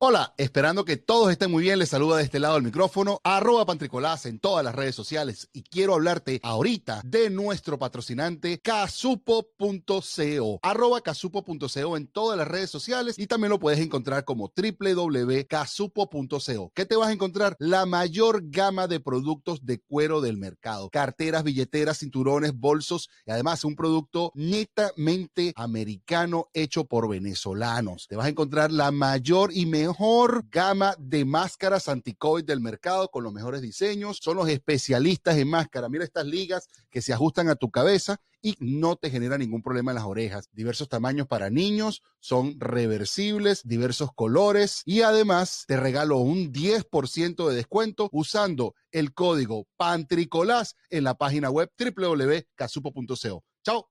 Hola, esperando que todos estén muy bien, les saluda de este lado el micrófono, arroba pantricolás en todas las redes sociales y quiero hablarte ahorita de nuestro patrocinante casupo.co, arroba casupo.co en todas las redes sociales y también lo puedes encontrar como www.casupo.co. ¿Qué te vas a encontrar? La mayor gama de productos de cuero del mercado, carteras, billeteras, cinturones, bolsos y además un producto netamente americano hecho por venezolanos. Te vas a encontrar la mayor y mejor mejor gama de máscaras anti-COVID del mercado con los mejores diseños. Son los especialistas en máscara. Mira estas ligas que se ajustan a tu cabeza y no te genera ningún problema en las orejas. Diversos tamaños para niños, son reversibles, diversos colores y además te regalo un 10% de descuento usando el código PANTRICOLAS en la página web www.casupo.co. Chao.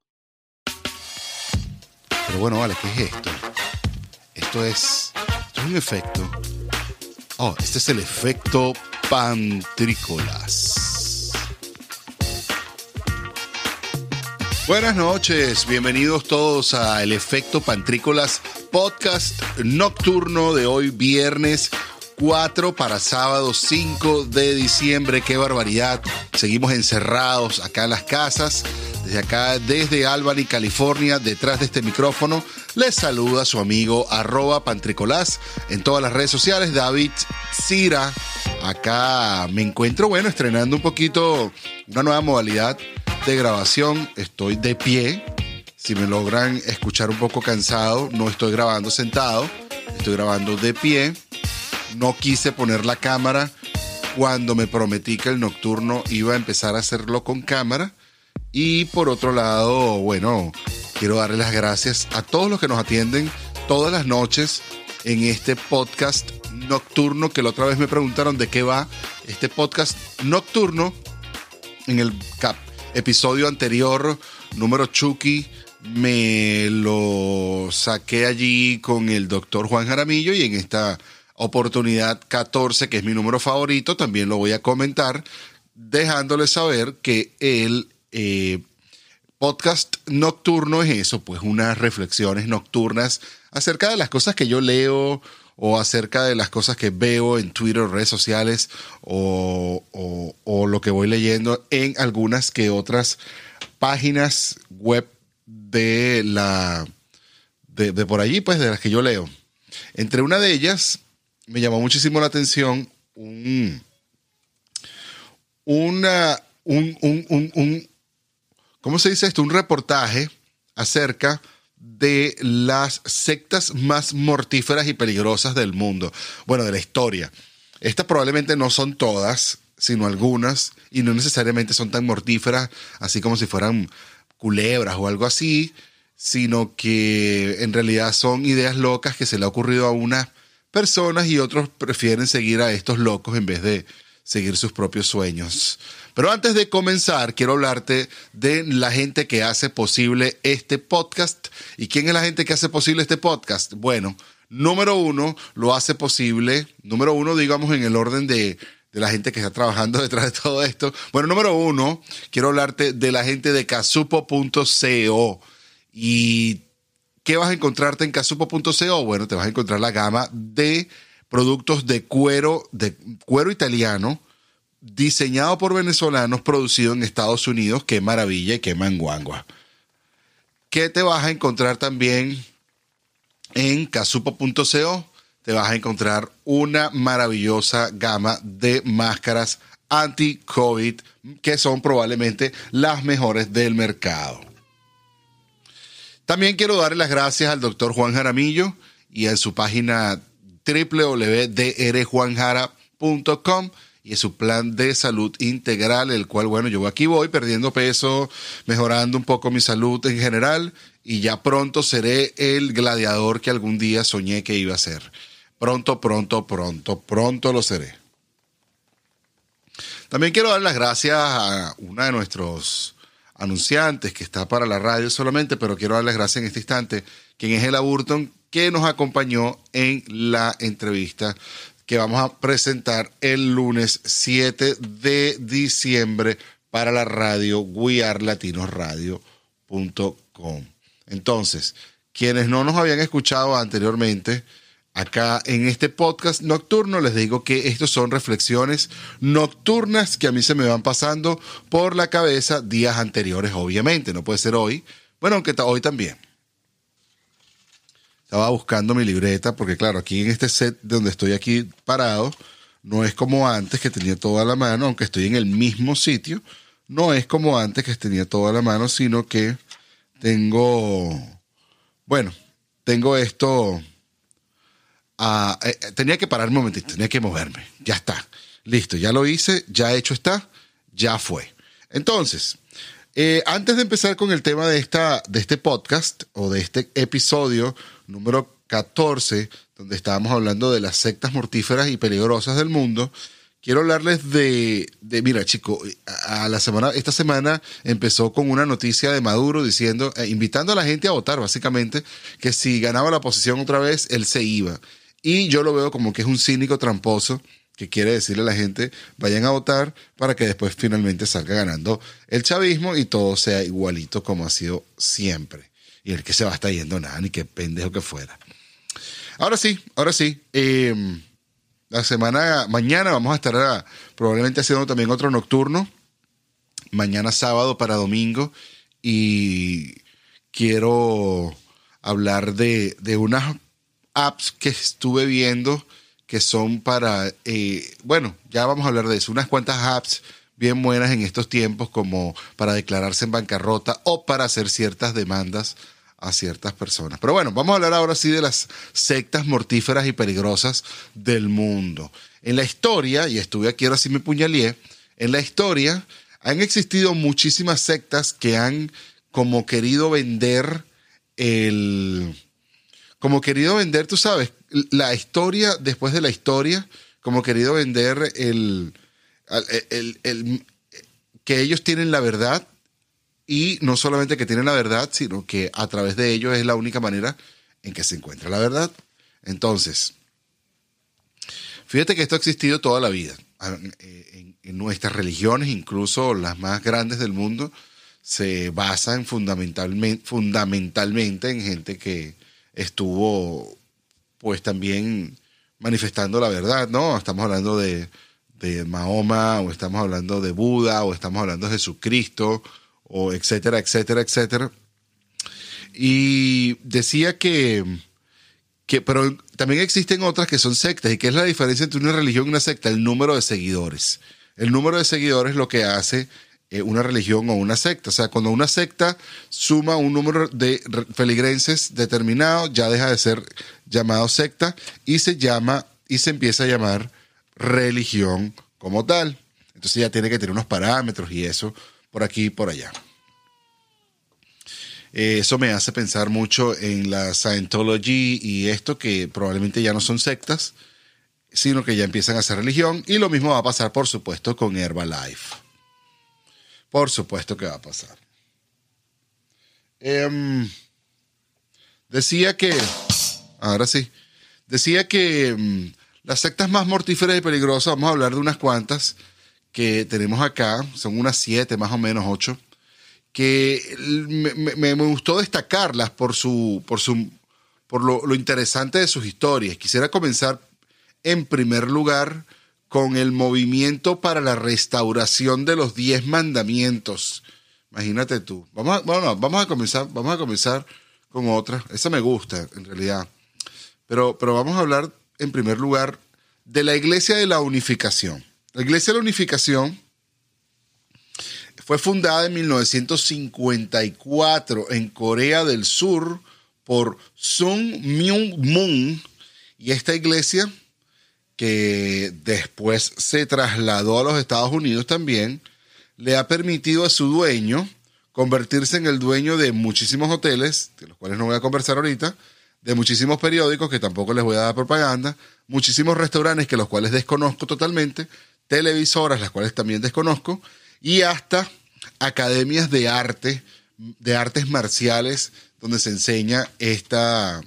Pero bueno, vale, ¿qué es esto? Esto es un efecto. Oh, este es el efecto pantrícolas. Buenas noches, bienvenidos todos a El Efecto Pantrícolas podcast nocturno de hoy viernes 4 para sábado 5 de diciembre. Qué barbaridad. Seguimos encerrados acá en las casas. Desde acá, desde Albany, California, detrás de este micrófono, les saluda su amigo arroba pantricolás en todas las redes sociales, David Cira. Acá me encuentro, bueno, estrenando un poquito una nueva modalidad de grabación. Estoy de pie. Si me logran escuchar un poco cansado, no estoy grabando sentado, estoy grabando de pie. No quise poner la cámara cuando me prometí que el nocturno iba a empezar a hacerlo con cámara y por otro lado, bueno, quiero darle las gracias a todos los que nos atienden todas las noches en este podcast nocturno que la otra vez me preguntaron de qué va este podcast nocturno. En el cap episodio anterior número Chucky me lo saqué allí con el doctor Juan Jaramillo y en esta oportunidad 14 que es mi número favorito también lo voy a comentar dejándole saber que él eh, podcast nocturno es eso, pues unas reflexiones nocturnas acerca de las cosas que yo leo o acerca de las cosas que veo en Twitter, redes sociales o, lo que voy leyendo en algunas que otras páginas web de la de, por allí, pues de las que yo leo. Entre una de ellas me llamó muchísimo la atención un, una, un, un, un ¿cómo se dice esto? Un reportaje acerca de las sectas más mortíferas y peligrosas del mundo, bueno, de la historia. Estas probablemente no son todas, sino algunas, y no necesariamente son tan mortíferas, así como si fueran culebras o algo así, sino que en realidad son ideas locas que se le ha ocurrido a unas personas y otros prefieren seguir a estos locos en vez de seguir sus propios sueños. Pero antes de comenzar, quiero hablarte de la gente que hace posible este podcast. ¿Y quién es la gente que hace posible este podcast? Bueno, número uno, lo hace posible, número uno, digamos, en el orden de, la gente que está trabajando detrás de todo esto. Bueno, número uno, quiero hablarte de la gente de casupo.co. ¿Y qué vas a encontrarte en casupo.co? Bueno, te vas a encontrar la gama de productos de cuero, de cuero italiano, diseñado por venezolanos, producido en Estados Unidos. Qué maravilla y qué manguangua. ¿Qué te vas a encontrar también en casupo.co? Te vas a encontrar una maravillosa gama de máscaras anti-COVID que son probablemente las mejores del mercado. También quiero darle las gracias al doctor Juan Jaramillo y a su página www.drjuanjara.com y su plan de salud integral, el cual, bueno, yo aquí voy perdiendo peso, mejorando un poco mi salud en general y ya pronto seré el gladiador que algún día soñé que iba a ser. Pronto, pronto, pronto, pronto lo seré. También quiero dar las gracias a una de nuestros anunciantes que está para la radio solamente, pero quiero dar las gracias en este instante, quien es Ella Burton, que nos acompañó en la entrevista que vamos a presentar el lunes 7 de diciembre para la radio wearlatinosradio.com. Entonces, quienes no nos habían escuchado anteriormente, Acá en este podcast nocturno les digo que estos son reflexiones nocturnas que a mí se me van pasando por la cabeza días anteriores, obviamente, no puede ser hoy. Bueno, aunque hoy también. Estaba buscando mi libreta porque claro, aquí en este set donde estoy aquí parado, no es como antes que tenía toda la mano, aunque estoy en el mismo sitio, no es como antes que tenía toda la mano, sino que tengo, bueno, tengo esto Ah, eh, eh, tenía que parar un momentito, tenía que moverme. Ya está. Listo, ya lo hice, ya hecho está, ya fue. Entonces, eh, antes de empezar con el tema de, esta, de este podcast o de este episodio número 14, donde estábamos hablando de las sectas mortíferas y peligrosas del mundo, quiero hablarles de, de mira, chico, a la semana, esta semana empezó con una noticia de Maduro diciendo, invitando a la gente a votar, básicamente, que si ganaba la posición otra vez, él se iba. Y yo lo veo como que es un cínico tramposo que quiere decirle a la gente, vayan a votar para que después finalmente salga ganando el chavismo y todo sea igualito como ha sido siempre. Y el que se va a estar yendo nada, ni qué pendejo que fuera. Ahora sí, ahora sí. Em, la semana, mañana vamos a estar ah, probablemente haciendo también otro nocturno. Mañana sábado para domingo. Y quiero hablar de, de unas apps que estuve viendo que son para, eh, bueno, ya vamos a hablar de eso, unas cuantas apps bien buenas en estos tiempos como para declararse en bancarrota o para hacer ciertas demandas a ciertas personas. Pero bueno, vamos a hablar ahora sí de las sectas mortíferas y peligrosas del mundo. En la historia, y estuve aquí ahora sí me puñalé, en la historia han existido muchísimas sectas que han como querido vender el como querido vender, tú sabes, la historia después de la historia, como querido vender el, el, que ellos tienen la verdad y no solamente que tienen la verdad, sino que a través de ellos es la única manera en que se encuentra la verdad. Entonces, fíjate que esto ha existido toda la vida. En, en nuestras religiones, incluso las más grandes del mundo, se basan fundamentalmente, fundamentalmente en gente que, estuvo pues también manifestando la verdad, ¿no? Estamos hablando de, Mahoma, o estamos hablando de Buda, o estamos hablando de Jesucristo, o etcétera, etcétera, etcétera. Y decía que, que, pero también existen otras que son sectas. ¿Y qué es la diferencia entre una religión y una secta? El número de seguidores. El número de seguidores lo que hace eh, una religión o una secta. O sea, cuando una secta suma un número de feligrenses determinado, ya deja de ser llamado secta y se llama y se empieza a llamar religión como tal. Entonces ya tiene que tener unos parámetros y eso por aquí y por allá. Eh, eso me hace pensar mucho en la Scientology y esto que probablemente ya no son sectas, sino que ya empiezan a ser religión. Y lo mismo va a pasar, por supuesto, con Herbalife. Por supuesto que va a pasar. Em, decía que, ahora sí, decía que em, las sectas más mortíferas y peligrosas, vamos a hablar de unas cuantas que tenemos acá, son unas siete, más o menos ocho, que me, gustó destacarlas por su, por su, por lo, lo interesante de sus historias. Quisiera comenzar en primer lugar con el movimiento para la restauración de los diez mandamientos. Imagínate tú. Vamos a, bueno, vamos a comenzar, vamos a comenzar con otra. Esa me gusta, en realidad. Pero, pero vamos a hablar, en primer lugar, de la Iglesia de la Unificación. La Iglesia de la Unificación fue fundada en 1954 en Corea del Sur por Sung Myung Moon. Y esta iglesia que después se trasladó a los Estados Unidos también, le ha permitido a su dueño convertirse en el dueño de muchísimos hoteles, de los cuales no voy a conversar ahorita, de muchísimos periódicos, que tampoco les voy a dar propaganda, muchísimos restaurantes, que los cuales desconozco totalmente, televisoras, las cuales también desconozco, y hasta academias de arte, de artes marciales, donde se enseña esta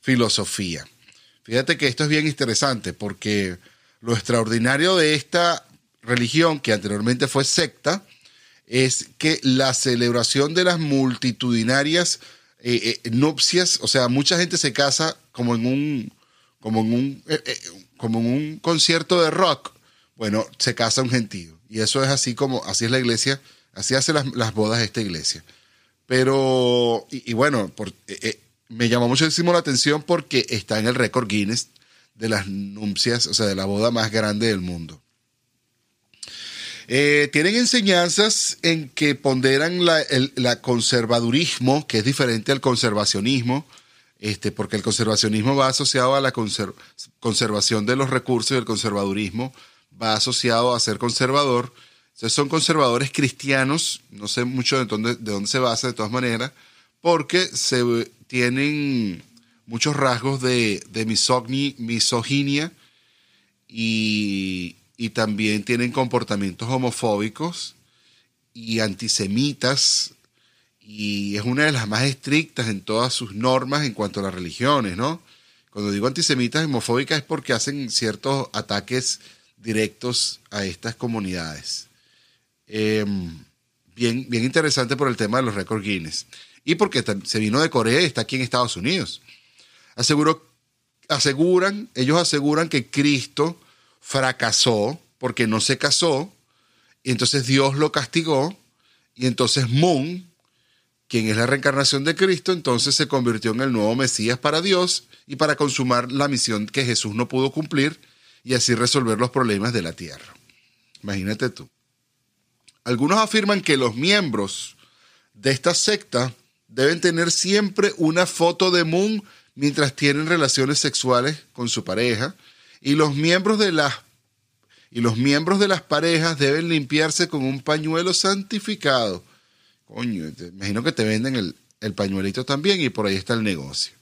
filosofía. Fíjate que esto es bien interesante porque lo extraordinario de esta religión, que anteriormente fue secta, es que la celebración de las multitudinarias eh, eh, nupcias, o sea, mucha gente se casa como en un, como en un, eh, como en un concierto de rock, bueno, se casa un gentío. Y eso es así como, así es la iglesia, así hace las, las bodas esta iglesia. Pero, y, bueno, por, eh, me llamó muchísimo la atención porque está en el récord Guinness de las nupcias, o sea, de la boda más grande del mundo. tienen enseñanzas en que ponderan la, el la conservadurismo, que es diferente al conservacionismo, este, porque el conservacionismo va asociado a la conservación de los recursos y el conservadurismo va asociado a ser conservador. Son conservadores cristianos, no sé mucho de dónde, de dónde se basa de todas maneras, porque se tienen muchos rasgos de, de misoginia y, y también tienen comportamientos homofóbicos y antisemitas y es una de las más estrictas en todas sus normas en cuanto a las religiones, ¿no? Cuando digo antisemitas y homofóbicas es porque hacen ciertos ataques directos a estas comunidades. Em, bien, bien interesante por el tema de los récords Guinness. Y porque se vino de Corea y está aquí en Estados Unidos. Aseguro, aseguran, ellos aseguran que Cristo fracasó porque no se casó, y entonces Dios lo castigó, y entonces Moon, quien es la reencarnación de Cristo, entonces se convirtió en el nuevo Mesías para Dios y para consumar la misión que Jesús no pudo cumplir y así resolver los problemas de la tierra. Imagínate tú. Algunos afirman que los miembros de esta secta deben tener siempre una foto de Moon mientras tienen relaciones sexuales con su pareja y los miembros de las y los miembros de las parejas deben limpiarse con un pañuelo santificado Coño, imagino que te venden el, el pañuelito también y por ahí está el negocio.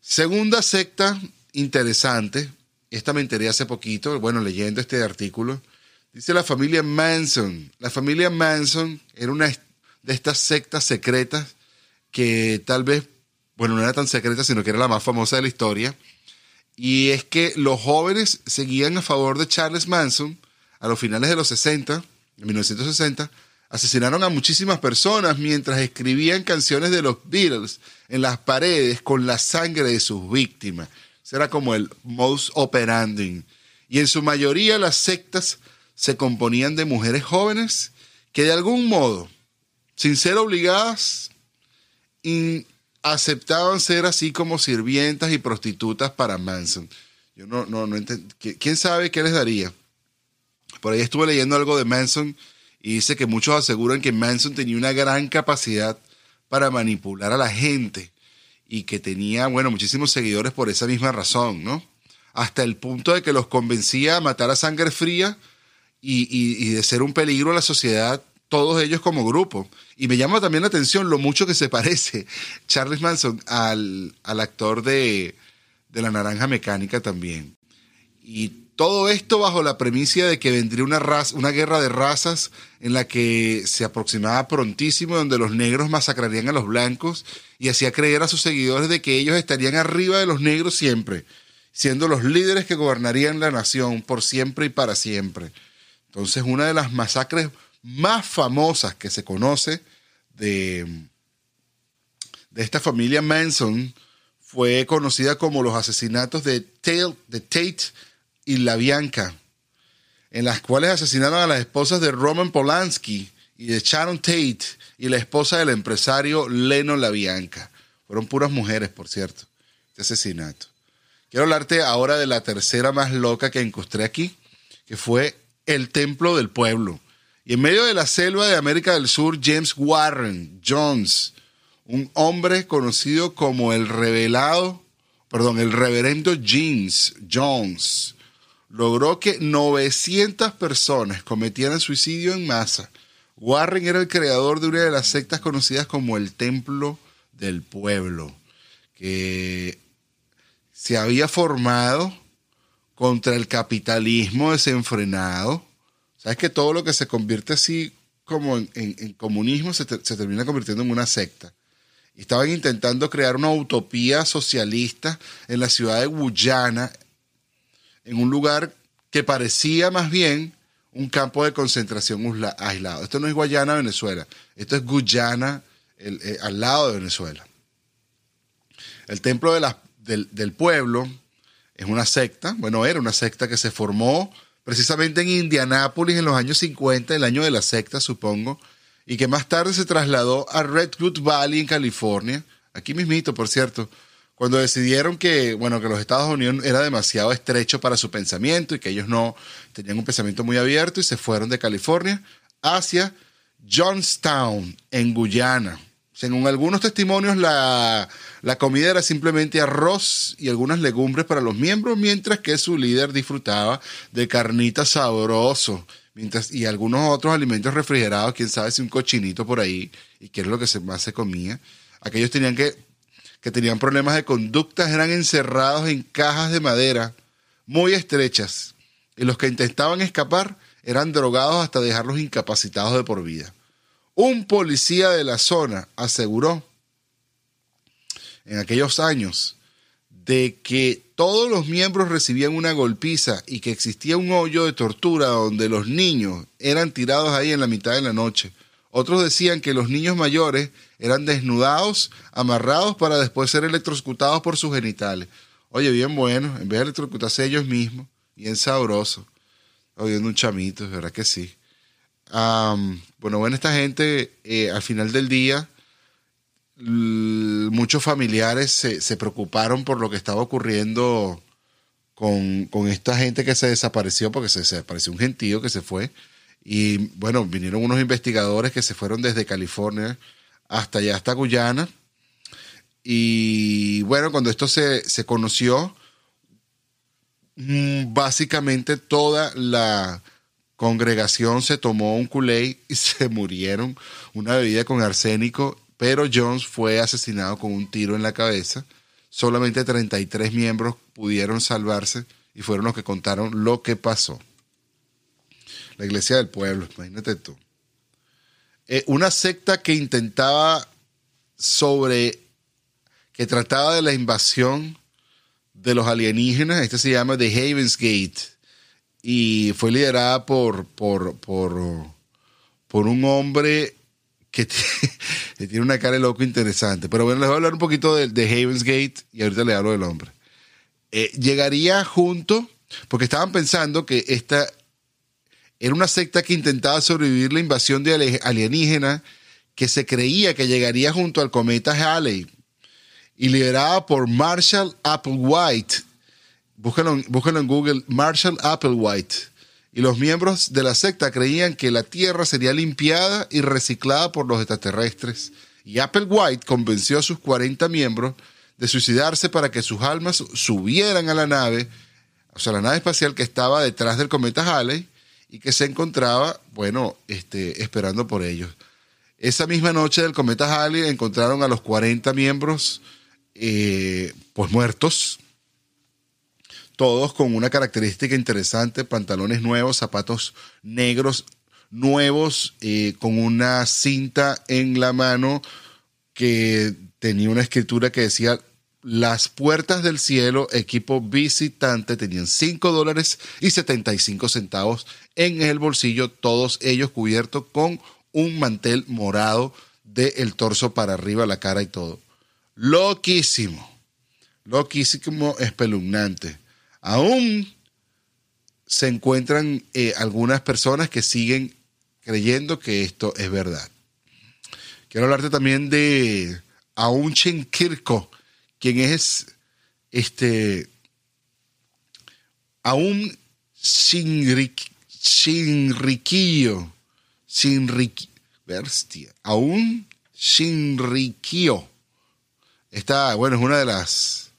Segunda secta interesante, esta me enteré hace poquito, bueno, leyendo este artículo, dice la familia Manson. La familia Manson era una de estas sectas secretas que tal vez, bueno, no era tan secreta, sino que era la más famosa de la historia. Y es que los jóvenes seguían a favor de Charles Manson a los finales de los 60, en 1960, Asesinaron a muchísimas personas mientras escribían canciones de los Beatles en las paredes con la sangre de sus víctimas. Ese era como el most operandi. Y en su mayoría las sectas se componían de mujeres jóvenes que de algún modo, sin ser obligadas, aceptaban ser así como sirvientas y prostitutas para Manson. Yo no, no, no ¿Quién sabe qué les daría? Por ahí estuve leyendo algo de Manson y dice que muchos aseguran que Manson tenía una gran capacidad para manipular a la gente y que tenía, bueno, muchísimos seguidores por esa misma razón, ¿no? Hasta el punto de que los convencía a matar a sangre fría y, de ser un peligro a la sociedad, todos ellos como grupo. Y me llama también la atención lo mucho que se parece Charles Manson al, al actor de, de La Naranja Mecánica también. Y todo esto bajo la premisa de que vendría una, una guerra de razas en la que se aproximaba prontísimo, donde los negros masacrarían a los blancos y hacía creer a sus seguidores de que ellos estarían arriba de los negros siempre, siendo los líderes que gobernarían la nación por siempre y para siempre. Entonces, una de las masacres más famosas que se conoce de, de esta familia Manson fue conocida como los asesinatos de Tate y La Bianca, en las cuales asesinaron a las esposas de Roman Polanski y de Sharon Tate y la esposa del empresario Leno La Bianca. Fueron puras mujeres, por cierto, este asesinato. Quiero hablarte ahora de la tercera más loca que encontré aquí, que fue el Templo del Pueblo. Y en medio de la selva de América del Sur, James Warren Jones, un hombre conocido como el revelado, perdón, el reverendo James Jones, logró que 900 personas cometieran suicidio en masa. Warren era el creador de una de las sectas conocidas como el Templo del Pueblo, que se había formado contra el capitalismo desenfrenado. Sabes que todo lo que se convierte así como en, comunismo se, se, termina convirtiendo en una secta. estaban intentando crear una utopía socialista en la ciudad de Guyana, en un lugar que parecía más bien un campo de concentración aislado. Esto no es Guayana, Venezuela. Esto es Guyana, eh, al lado de Venezuela. El templo del, pueblo Es una secta, bueno, era una secta que se formó precisamente en Indianápolis en los años 50, el año de la secta, supongo, y que más tarde se trasladó a Redwood Valley en California, aquí mismito, por cierto, cuando decidieron que, bueno, que los Estados Unidos era demasiado estrecho para su pensamiento y que ellos no tenían un pensamiento muy abierto y se fueron de California hacia Johnstown, en Guyana. Según algunos testimonios, la, la, comida era simplemente arroz y algunas legumbres para los miembros, mientras que su líder disfrutaba de carnita sabroso mientras, y algunos otros alimentos refrigerados, quién sabe si un cochinito por ahí, y qué es lo que más se comía. Aquellos tenían que, que tenían problemas de conducta eran encerrados en cajas de madera muy estrechas, y los que intentaban escapar eran drogados hasta dejarlos incapacitados de por vida. Un policía de la zona aseguró en aquellos años de que todos los miembros recibían una golpiza y que existía un hoyo de tortura donde los niños eran tirados ahí en la mitad de la noche. Otros decían que los niños mayores eran desnudados, amarrados para después ser electrocutados por sus genitales. Oye, bien bueno, en vez de electrocutarse ellos mismos, bien sabroso. Oyendo un chamito, ¿verdad que sí? bueno, bueno, esta gente eh, al final del día, muchos familiares se, preocuparon por lo que estaba ocurriendo con, esta gente que se desapareció, porque se, desapareció un gentío que se fue. Y bueno, vinieron unos investigadores que se fueron desde California hasta allá, hasta Guyana. Y bueno, cuando esto se, se conoció, mm, básicamente toda la congregación se tomó un culé y se murieron, una bebida con arsénico, pero Jones fue asesinado con un tiro en la cabeza. Solamente 33 miembros pudieron salvarse y fueron los que contaron lo que pasó. La iglesia del pueblo, imagínate tú. Eh, una secta que intentaba sobre, que trataba de la invasión de los alienígenas, este se llama The Havens Gate y fue liderada por, por, por, por un hombre que tiene una cara de loco interesante. Pero bueno, les voy a hablar un poquito de, de Havens Gate y ahorita le hablo del hombre. Eh, llegaría junto, porque estaban pensando que esta era una secta que intentaba sobrevivir la invasión de alienígena que se creía que llegaría junto al cometa Halley y liderada por Marshall Applewhite, Búsquenlo, en Google, Marshall Applewhite. Y los miembros de la secta creían que la Tierra sería limpiada y reciclada por los extraterrestres. Y Applewhite convenció a sus 40 miembros de suicidarse para que sus almas subieran a la nave, o sea, la nave espacial que estaba detrás del cometa Halley y que se encontraba, bueno, este, esperando por ellos. Esa misma noche del cometa Halley encontraron a los 40 miembros eh, pues muertos, todos con una característica interesante, pantalones nuevos, zapatos negros nuevos, eh, con una cinta en la mano que tenía una escritura que decía las puertas del cielo, equipo visitante, tenían 5 dólares y 75 centavos en el bolsillo, todos ellos cubiertos con un mantel morado del torso para arriba, la cara y todo. Loquísimo, loquísimo, espeluznante. Aún se encuentran eh, algunas personas que siguen creyendo que esto es verdad. Quiero hablarte también de Aun Kirko, quien es este Aún Shinrikio, Bestia. Aún Shinrikio. Esta, bueno, es una de las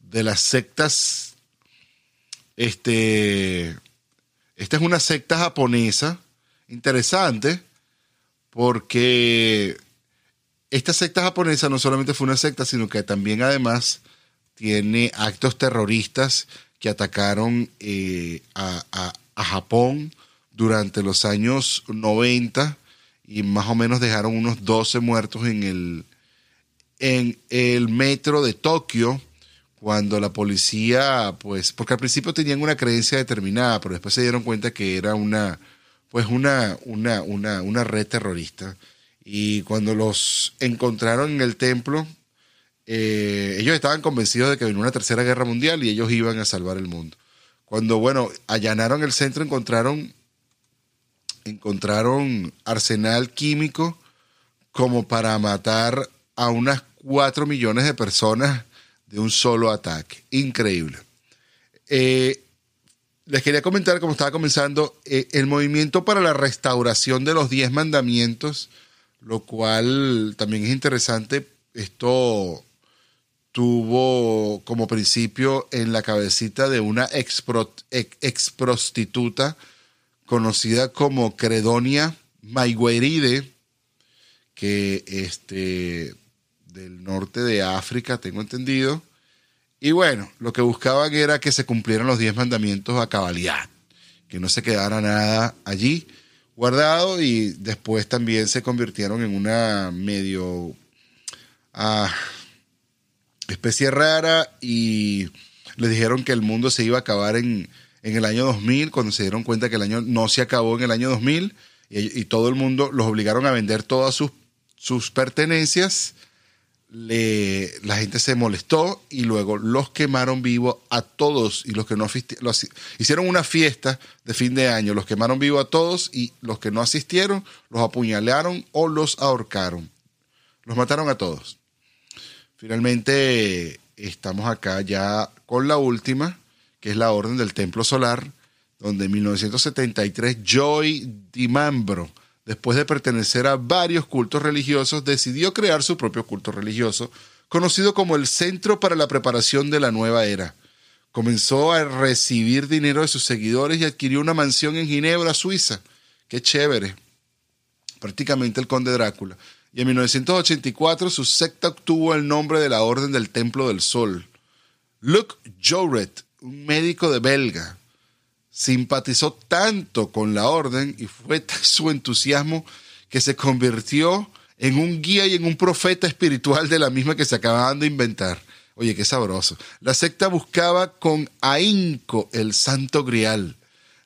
de las sectas este, esta es una secta japonesa interesante porque esta secta japonesa no solamente fue una secta, sino que también además tiene actos terroristas que atacaron eh, a, Japón durante los años 90 y más o menos dejaron unos 12 muertos en el, en el metro de Tokio cuando la policía, pues, porque al principio tenían una creencia determinada, pero después se dieron cuenta que era una, pues, una, una, una, una red terrorista. Y cuando los encontraron en el templo, eh, ellos estaban convencidos de que venía una tercera guerra mundial y ellos iban a salvar el mundo. Cuando, bueno, allanaron el centro, encontraron, encontraron arsenal químico como para matar a unas 4 millones de personas de un solo ataque. Increíble. Eh, les quería comentar, como estaba comenzando, eh, el movimiento para la restauración de los diez mandamientos, lo cual también es interesante. Esto tuvo como principio en la cabecita de una ex, prostituta conocida como Credonia Maigueride, que este, del norte de África, tengo entendido. Y bueno, lo que buscaban era que se cumplieran los diez mandamientos a cabalidad, que no se quedara nada allí guardado y después también se convirtieron en una medio ah, especie rara y le dijeron que el mundo se iba a acabar en, el año 2000, cuando se dieron cuenta que el año no se acabó en el año 2000 y, y todo el mundo los obligaron a vender todas sus, sus pertenencias le, la gente se molestó y luego los quemaron vivos a todos y los que no los, hicieron una fiesta de fin de año, los quemaron vivos a todos y los que no asistieron los apuñalearon o los ahorcaron. Los mataron a todos. Finalmente estamos acá ya con la última, que es la Orden del Templo Solar, donde en 1973 Joy DiMambro después de pertenecer a varios cultos religiosos, decidió crear su propio culto religioso, conocido como el Centro para la Preparación de la Nueva Era. Comenzó a recibir dinero de sus seguidores y adquirió una mansión en Ginebra, Suiza. Qué chévere. Prácticamente el conde Drácula. Y en 1984 su secta obtuvo el nombre de la Orden del Templo del Sol. Luc Jouret, un médico de Belga, simpatizó tanto con la orden y fue su entusiasmo que se convirtió en un guía y en un profeta espiritual de la misma que se acababan de inventar. Oye, qué sabroso. La secta buscaba con ahínco el santo grial,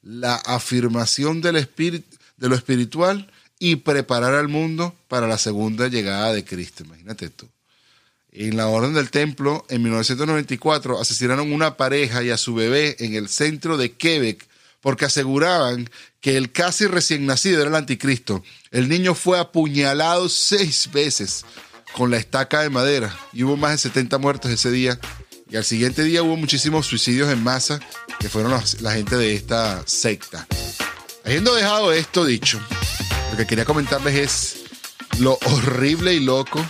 la afirmación del espíritu, de lo espiritual y preparar al mundo para la segunda llegada de Cristo. Imagínate tú. En la Orden del Templo, en 1994, asesinaron una pareja y a su bebé en el centro de Quebec porque aseguraban que el casi recién nacido era el anticristo. El niño fue apuñalado seis veces con la estaca de madera y hubo más de 70 muertos ese día. Y al siguiente día hubo muchísimos suicidios en masa que fueron la gente de esta secta. Habiendo dejado esto dicho, lo que quería comentarles es lo horrible y loco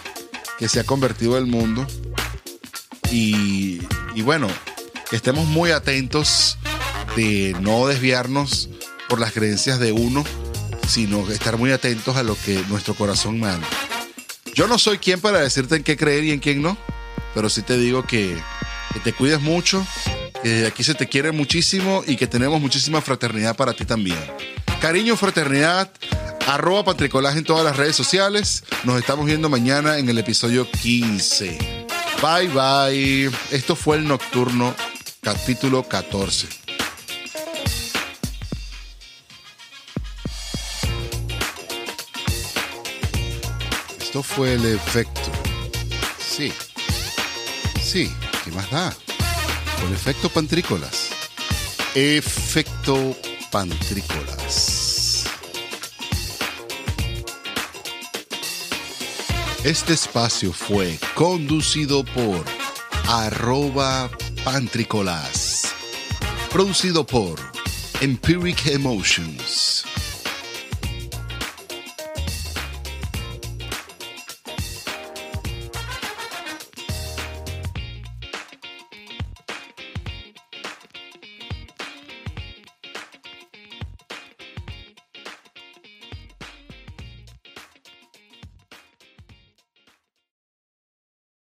que se ha convertido el mundo. Y, bueno, estemos muy atentos de no desviarnos por las creencias de uno, sino estar muy atentos a lo que nuestro corazón manda. Yo no soy quien para decirte en qué creer y en quién no, pero sí te digo que, que te cuides mucho, que aquí se te quiere muchísimo y que tenemos muchísima fraternidad para ti también. Cariño, fraternidad, arroba Pantricolaje en todas las redes sociales. Nos estamos viendo mañana en el episodio 15. Bye bye. Esto fue el Nocturno, capítulo 14. Esto fue el efecto. Sí. Sí, ¿qué más da? El efecto pantrícolas. Efecto pantrícolas. Este espacio fue conducido por arroba pantrícolas. Producido por Empiric Emotions.